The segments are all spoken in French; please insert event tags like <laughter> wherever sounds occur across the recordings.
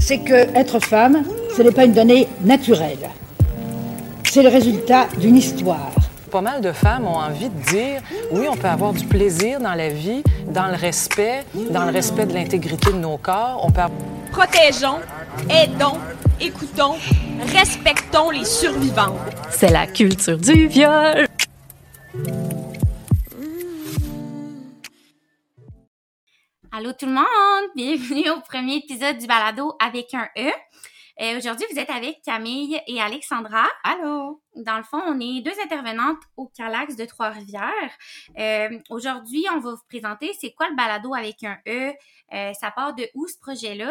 c'est que être femme, ce n'est pas une donnée naturelle. C'est le résultat d'une histoire. Pas mal de femmes ont envie de dire oui, on peut avoir du plaisir dans la vie, dans le respect, dans le respect de l'intégrité de nos corps. On peut Protégeons, aidons, écoutons, respectons les survivants. C'est la culture du viol. Allô tout le monde, <laughs> bienvenue au premier épisode du balado avec un E. Euh, Aujourd'hui, vous êtes avec Camille et Alexandra. Allô. Dans le fond, on est deux intervenantes au Calax de Trois-Rivières. Euh, Aujourd'hui, on va vous présenter c'est quoi le balado avec un E. Euh, ça part de où ce projet-là?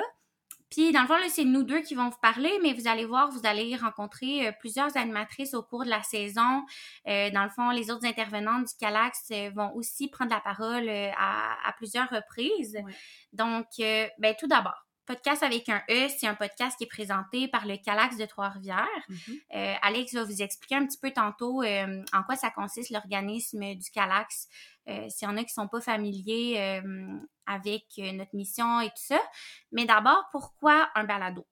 Puis, dans le fond, là, c'est nous deux qui vont vous parler, mais vous allez voir, vous allez rencontrer euh, plusieurs animatrices au cours de la saison. Euh, dans le fond, les autres intervenantes du Calax euh, vont aussi prendre la parole euh, à, à plusieurs reprises. Ouais. Donc, euh, ben, tout d'abord, Podcast avec un E, c'est un podcast qui est présenté par le Calax de Trois-Rivières. Mhm. Euh, Alex va vous expliquer un petit peu tantôt euh, en quoi ça consiste l'organisme du Calax. Euh, S'il y en a qui sont pas familiers euh, avec euh, notre mission et tout ça. Mais d'abord, pourquoi un balado?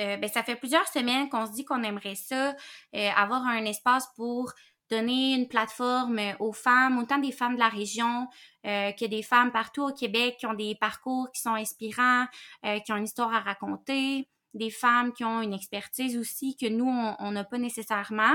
Euh, ben, ça fait plusieurs semaines qu'on se dit qu'on aimerait ça, euh, avoir un espace pour donner une plateforme euh, aux femmes, autant des femmes de la région euh, que des femmes partout au Québec qui ont des parcours qui sont inspirants, euh, qui ont une histoire à raconter, des femmes qui ont une expertise aussi que nous, on n'a pas nécessairement.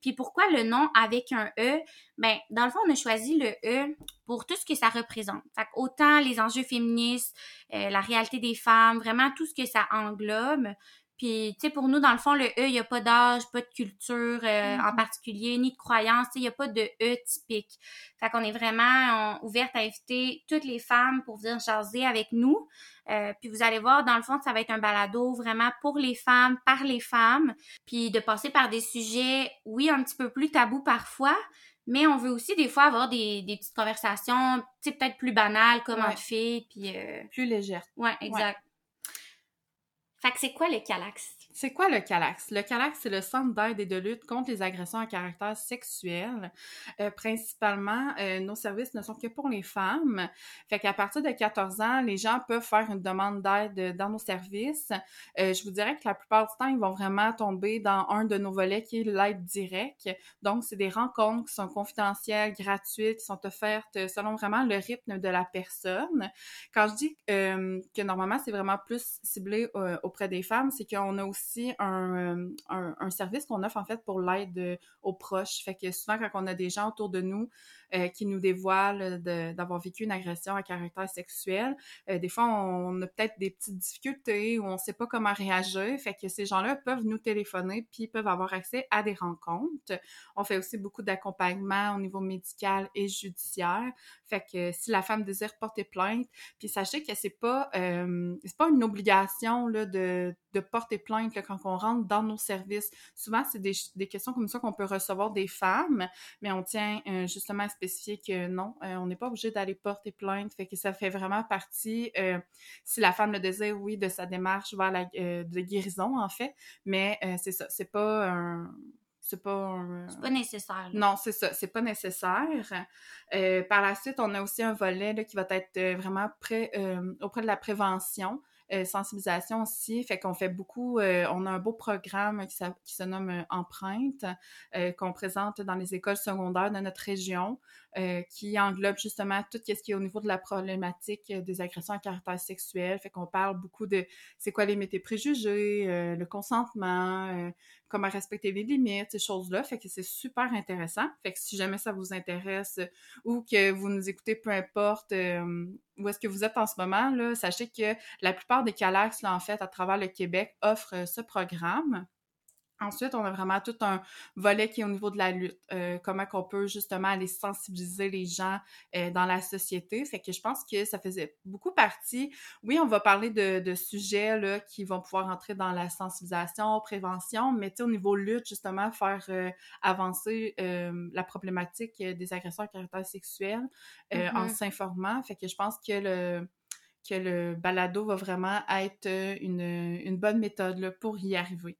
Puis pourquoi le nom avec un E? Ben, dans le fond, on a choisi le E pour tout ce que ça représente. Fait autant les enjeux féministes, la réalité des femmes, vraiment tout ce que ça englobe. Puis, tu sais, pour nous, dans le fond, le E, il n'y a pas d'âge, pas de culture euh, en particulier, ni de croyance, tu sais, il n'y a pas de E typique. Fait qu'on est vraiment on, ouverte à inviter toutes les femmes pour venir jaser avec nous. Euh, puis vous allez voir, dans le fond, ça va être un balado vraiment pour les femmes, par les femmes, puis de passer par des sujets, oui, un petit peu plus tabous parfois, mais on veut aussi des fois avoir des, des petites conversations, tu sais, peut-être plus banales, comme Ouais. entre filles, puis... Euh, Plus légère. ouais, exact. C'est quoi le Calax? C'est quoi le CALAX? Le CALAX, c'est le Centre d'aide et de lutte contre les agressions à caractère sexuel. Euh, principalement, euh, nos services ne sont que pour les femmes. Fait qu'à partir de 14 ans, les gens peuvent faire une demande d'aide dans nos services. Euh, je vous dirais que la plupart du temps, ils vont vraiment tomber dans un de nos volets qui est l'aide directe. Donc, c'est des rencontres qui sont confidentielles, gratuites, qui sont offertes selon vraiment le rythme de la personne. Quand je dis euh, que normalement, c'est vraiment plus ciblé euh, auprès des femmes, c'est qu'on a aussi un, euh, un, un service qu'on offre en fait pour l'aide euh, aux proches. Fait que souvent, quand on a des gens autour de nous euh, qui nous dévoilent d'avoir vécu une agression à caractère sexuel, euh, des fois, on a peut-être des petites difficultés ou on sait pas comment réagir. Fait que ces gens-là peuvent nous téléphoner puis peuvent avoir accès à des rencontres. On fait aussi beaucoup d'accompagnement au niveau médical et judiciaire. Fait que si la femme désire porter plainte, puis sachez que c'est pas euh, c'est pas une obligation là, de, porter plainte quand on rentre dans nos services. Souvent, c'est des, questions comme ça qu'on peut recevoir des femmes, mais on tient justement à spécifier que non, euh, on n'est pas obligé d'aller porter plainte. Fait que ça fait vraiment partie, euh, si la femme le désire, oui, de sa démarche vers la euh, de guérison, en fait. Mais euh, c'est ça, c'est pas un. C'est pas. C'est pas nécessaire. là. Non, c'est ça, c'est pas nécessaire. Euh, par la suite, on a aussi un volet là, qui va être euh, vraiment près, euh, auprès de la prévention, euh, sensibilisation aussi. Fait qu'on fait beaucoup, euh, on a un beau programme qui, qui se nomme euh, Empreinte, qu'on présente dans les écoles secondaires de notre région, qui englobe justement tout ce qui est au niveau de la problématique des agressions à caractère sexuel. Fait qu'on parle beaucoup de c'est quoi les métiers préjugés, le consentement, comment respecter les limites, ces choses-là. Fait que c'est super intéressant. Fait que si jamais ça vous intéresse euh, ou que vous nous écoutez, peu importe euh, où est-ce que vous êtes en ce moment, là, sachez que la plupart des Calax, là, en fait, à travers le Québec, offrent euh, ce programme. Ensuite, on a vraiment tout un volet qui est au niveau de la lutte. Euh, comment qu'on peut justement aller sensibiliser les gens euh, dans la société. Fait que je pense que ça faisait beaucoup partie. Oui, on va parler de, de sujets là, qui vont pouvoir entrer dans la sensibilisation, prévention, mais au niveau lutte, justement, faire euh, avancer la problématique des agressions à caractère sexuel en Mhm. s'informant. Fait que je pense que le que le balado va vraiment être une, une bonne méthode là, pour y arriver.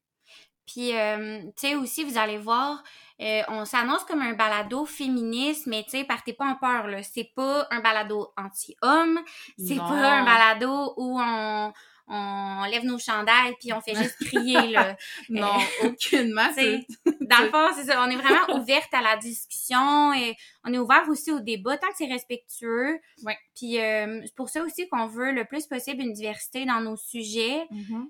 Puis, euh, tu sais, aussi, vous allez voir, euh, on s'annonce comme un balado féministe, mais tu sais, partez pas en peur, là. C'est pas un balado anti-homme, c'est pas un balado où on, on lève nos chandails puis on fait <laughs> juste crier là. non, aucunement. C'est- Dans le fond, c'est ça. On est vraiment <laughs> ouverte à la discussion et on est ouvert aussi au débat tant que c'est respectueux. Ouais. Puis euh, c'est pour ça aussi qu'on veut le plus possible une diversité dans nos sujets.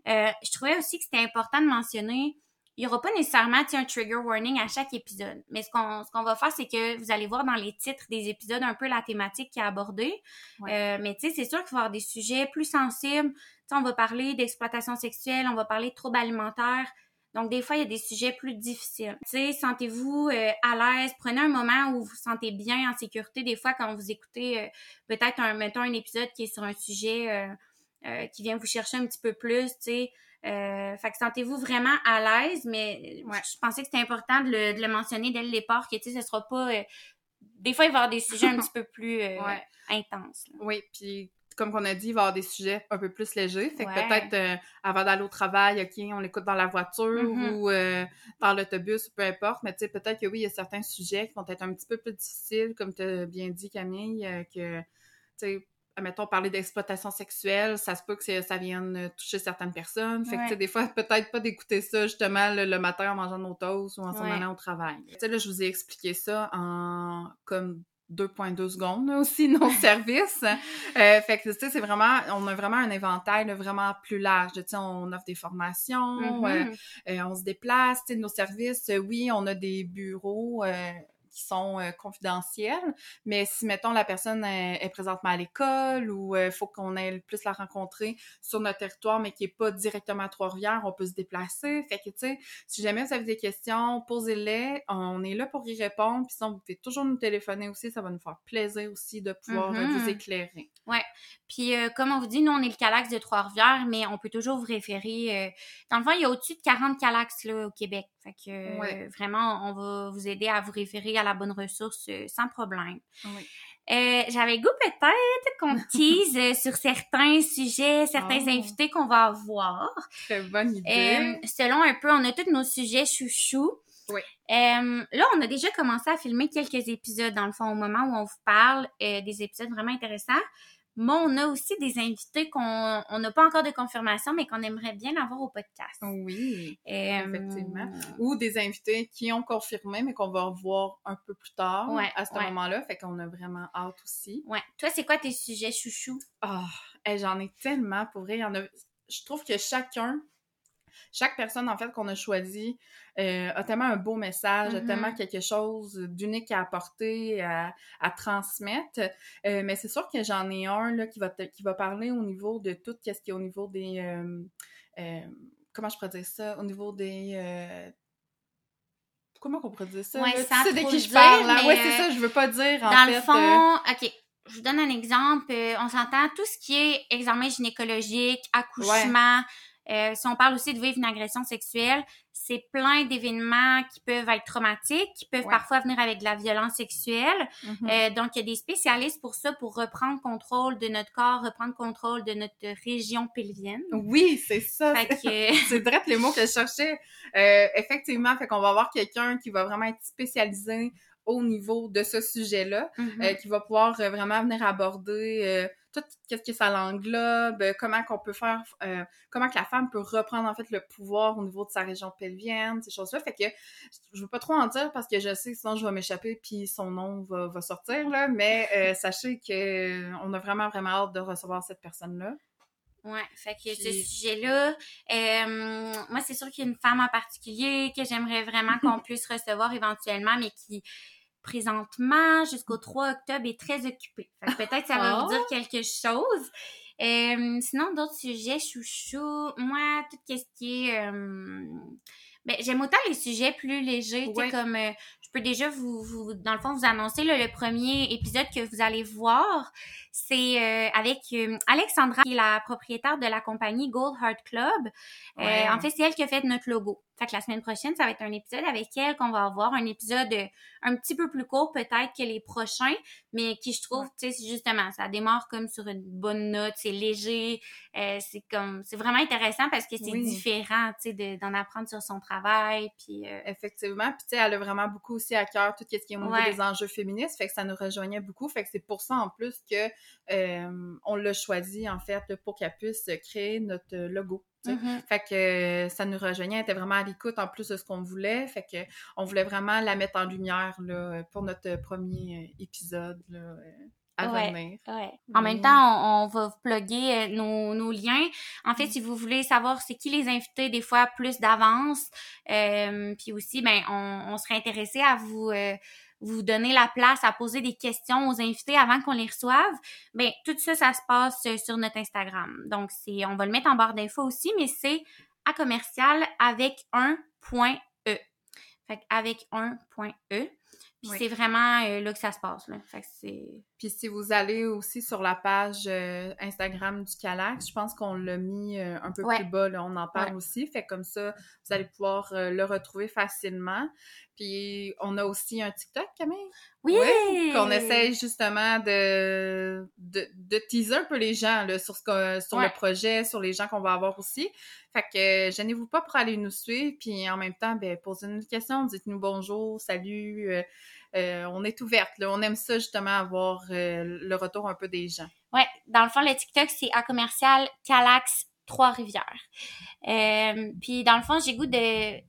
Euh, je trouvais aussi que c'était important de mentionner, il y aura pas nécessairement un trigger warning à chaque épisode. Mais ce qu'on ce qu'on va faire, c'est que vous allez voir dans les titres des épisodes un peu la thématique qui est abordée. Ouais. Euh, mais tu sais, c'est sûr qu'il va y avoir des sujets plus sensibles. Tu sais, on va parler d'exploitation sexuelle, on va parler de troubles alimentaires. Donc, des fois, il y a des sujets plus difficiles. Tu sais, sentez-vous euh, à l'aise. Prenez un moment où vous vous sentez bien, en sécurité. Des fois, quand vous écoutez euh, peut-être, un, mettons, un épisode qui est sur un sujet euh, qui vient vous chercher un petit peu plus, tu sais. Euh, fait que sentez-vous vraiment à l'aise, mais Ouais. je pensais que c'était important de le, de le mentionner dès le départ, que, tu sais, ce sera pas... euh, des fois, il va y avoir des sujets un <laughs> petit peu plus euh, Ouais. intenses. là. Oui, puis comme qu'on a dit, il va y avoir des sujets un peu plus légers. Fait que Ouais. peut-être avant d'aller au travail, OK, on l'écoute dans la voiture Mhm. ou dans l'autobus, peu importe. Mais tu sais, peut-être que oui, il y a certains sujets qui vont être un petit peu plus difficiles, comme tu as bien dit, Camille, que, tu sais, admettons, parler d'exploitation sexuelle, ça se peut que ça vienne euh, toucher certaines personnes. Fait que, Ouais. des fois, peut-être pas d'écouter ça, justement, le, le matin en mangeant nos toasts ou en s'en Ouais. allant au travail. Tu sais, là, je vous ai expliqué ça en comme 2.2 secondes, là, aussi, nos <laughs> services. Euh, fait que, tu sais, c'est vraiment, on a vraiment un inventaire, là, vraiment plus large. Tu sais, on offre des formations, Mhm. euh, euh, on se déplace, tu sais, nos services, oui, on a des bureaux qui sont euh, confidentiels, mais si, mettons, la personne est, est présentement à l'école ou il faut qu'on aille plus la rencontrer sur notre territoire, mais qui est pas directement à Trois-Rivières, on peut se déplacer. Fait que, tu sais, si jamais vous avez des questions, posez-les. On est là pour y répondre. Puis sinon, vous pouvez toujours nous téléphoner aussi. Ça va nous faire plaisir aussi de pouvoir euh, vous éclairer. Puis, euh, comme on vous dit, nous, on est le Calax de Trois-Rivières, mais on peut toujours vous référer. euh, Dans le fond, il y a au-dessus de 40 Calax là, au Québec. Fait que, euh, Ouais. vraiment, on va vous aider à vous référer à la bonne ressource euh, sans problème. Oui. Euh, J'avais goût peut-être qu'on <laughs> tease sur certains sujets, certains Oh. invités qu'on va avoir. Très bonne idée. Euh, selon un peu, on a tous nos sujets chouchous. Oui. Euh, là, on a déjà commencé à filmer quelques épisodes, dans le fond, au moment où on vous parle, des épisodes vraiment intéressants. Mais on a aussi des invités qu'on on n'a pas encore de confirmation, mais qu'on aimerait bien avoir au podcast. oui. Euh, effectivement. Ou des invités qui ont confirmé, mais qu'on va revoir un peu plus tard Ouais, à ce ouais. moment-là. Fait qu'on a vraiment hâte aussi. Ouais. Toi, c'est quoi tes sujets chouchous? Ah, j'en ai tellement pour vrai. Il y en a... Je trouve que chacun, chaque personne en fait qu'on a choisi euh, a tellement un beau message, a Mhm. tellement quelque chose d'unique à apporter, à, à transmettre. Euh, mais c'est sûr que j'en ai un là, qui, va te- qui va parler au niveau de tout ce qui est au niveau des. euh, comment je pourrais dire ça? Au niveau des. Comment on pourrait dire ça? Ouais, tu sais de qui je parle, hein? Ouais, c'est euh, ça, je veux pas dire en Dans fait. le euh, fond, OK, je vous donne un exemple. On s'entend tout ce qui est examen gynécologique, accouchement. Euh, si on parle aussi de vivre une agression sexuelle, c'est plein d'événements qui peuvent être traumatiques, qui peuvent Ouais. parfois venir avec de la violence sexuelle. mhm. Euh, donc, il y a des spécialistes pour ça, pour reprendre contrôle de notre corps, reprendre contrôle de notre région pelvienne. Oui, c'est ça. Fait que, <laughs> c'est direct les mots que je cherchais. Euh, effectivement, fait qu'on va avoir quelqu'un qui va vraiment être spécialisé au niveau de ce sujet-là, Mhm. euh, qui va pouvoir vraiment venir aborder euh, tout qu'est-ce que ça l'englobe, euh, comment qu'on peut faire, euh, comment que la femme peut reprendre en fait le pouvoir au niveau de sa région pelvienne, ces choses-là. Fait que je veux pas trop en dire parce que je sais que sinon je vais m'échapper puis son nom va, va sortir là, mais euh, <laughs> sachez que on a vraiment vraiment hâte de recevoir cette personne-là. Ouais, fait que ce sujet-là, euh, moi, c'est sûr qu'il y a une femme en particulier que j'aimerais vraiment <laughs> qu'on puisse recevoir éventuellement, mais qui, présentement, jusqu'au 3 octobre, est très occupée. Peut-être ça va Oh! vous dire quelque chose. Euh, sinon, d'autres sujets chouchou, moi, tout ce qui est... euh, ben, j'aime autant les sujets plus légers, Ouais. comme... euh, je peux déjà vous, vous, dans le fond, vous annoncer là, le premier épisode que vous allez voir. C'est avec Alexandra, qui est la propriétaire de la compagnie Gold Heart Club. Ouais. en fait, c'est elle qui a fait notre logo. Fait que la semaine prochaine, ça va être un épisode avec elle qu'on va avoir. Un épisode euh, un petit peu plus court peut-être que les prochains, mais qui, je trouve, tu sais, justement, ça démarre comme sur une bonne note. C'est léger. euh, c'est comme, c'est vraiment intéressant parce que c'est Oui. différent, tu sais, de- d'en apprendre sur son travail. Puis, euh, Effectivement. Puis, tu sais, elle a vraiment beaucoup aussi à cœur tout ce qui est au niveau Ouais. des enjeux féministes, fait que ça nous rejoignait beaucoup. Fait que c'est pour ça, en plus, que euh, on l'a choisi, en fait, pour qu'elle puisse créer notre logo. Mhm. Fait que ça nous rejoignait, elle était vraiment à l'écoute en plus de ce qu'on voulait. Fait que on voulait vraiment la mettre en lumière là, pour notre premier euh, épisode là, euh, à Ouais. venir. Ouais. En même Oui. temps, on, on va vous plugger euh, nos, nos liens. En fait, si vous voulez savoir c'est qui les invités, des fois plus d'avance, euh, puis aussi, ben, on, on serait intéressé à vous euh, vous donner la place à poser des questions aux invités avant qu'on les reçoive. Ben, tout ça, ça se passe euh, sur notre Instagram. Donc, c'est, on va le mettre en barre d'infos aussi, mais c'est à commercial avec un point E. Fait avec un point E. Puis Oui. c'est vraiment euh, là que ça se passe, là. Fait que c'est... Puis si vous allez aussi sur la page euh, Instagram du Calax, je pense qu'on l'a mis euh, un peu Ouais. plus bas, là, on en parle Ouais. aussi. Fait que comme ça, vous allez pouvoir euh, le retrouver facilement. Puis on a aussi un TikTok, Camille, Oui! Ouais, qu'on essaye justement de, de, de teaser un peu les gens là, sur, ce que- sur Ouais. le projet, sur les gens qu'on va avoir aussi. Fait que gênez-vous pas pour aller nous suivre, puis en même temps, ben, posez-nous une question, dites-nous bonjour, salut. Euh, on est ouverte. On aime ça justement avoir euh, le retour un peu des gens. Ouais, dans le fond, le TikTok, c'est à commercial Calax Trois-Rivières. Euh, puis dans le fond, j'ai goût de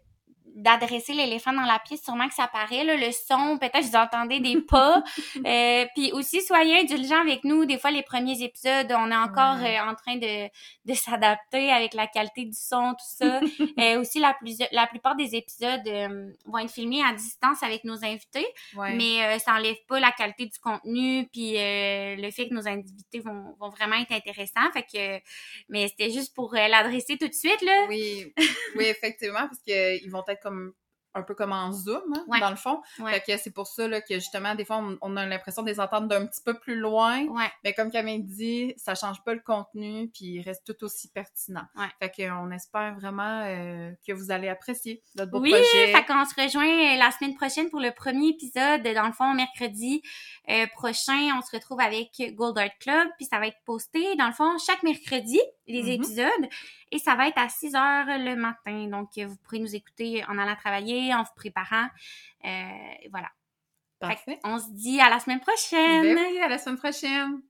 d'adresser l'éléphant dans la pièce, sûrement que ça paraît, là, le son, peut-être vous entendez des <laughs> pas. Euh, puis aussi, soyez indulgents avec nous. Des fois, les premiers épisodes, on est encore Ouais. euh, en train de, de s'adapter avec la qualité du son, tout ça. <laughs> Euh, aussi, la, plus, la plupart des épisodes euh, vont être filmés à distance avec nos invités. Ouais. Mais euh, ça enlève pas la qualité du contenu puis euh, le fait que nos invités vont, vont vraiment être intéressants. Fait que mais c'était juste pour l'adresser tout de suite là. Oui, <laughs> oui, effectivement, parce qu'ils vont être comme un peu comme en zoom, hein, Ouais. dans le fond. Ouais. Fait que c'est pour ça là, que justement, des fois, on, on a l'impression de les entendre d'un petit peu plus loin. Ouais. Mais comme Camille dit, ça change pas le contenu, puis il reste tout aussi pertinent. Fait qu'on espère vraiment euh, que vous allez apprécier notre beau Oui, projet. fait qu'on se rejoint euh, la semaine prochaine pour le premier épisode. Dans le fond, mercredi euh, prochain, on se retrouve avec Gold Art Club, puis ça va être posté, dans le fond, chaque mercredi, les Mhm. épisodes, et ça va être à 6 heures le matin. Donc, euh, vous pourrez nous écouter en allant travailler, en vous préparant. Euh, voilà. Fait Parfait. On se dit à la semaine prochaine! Ben oui, à la semaine prochaine.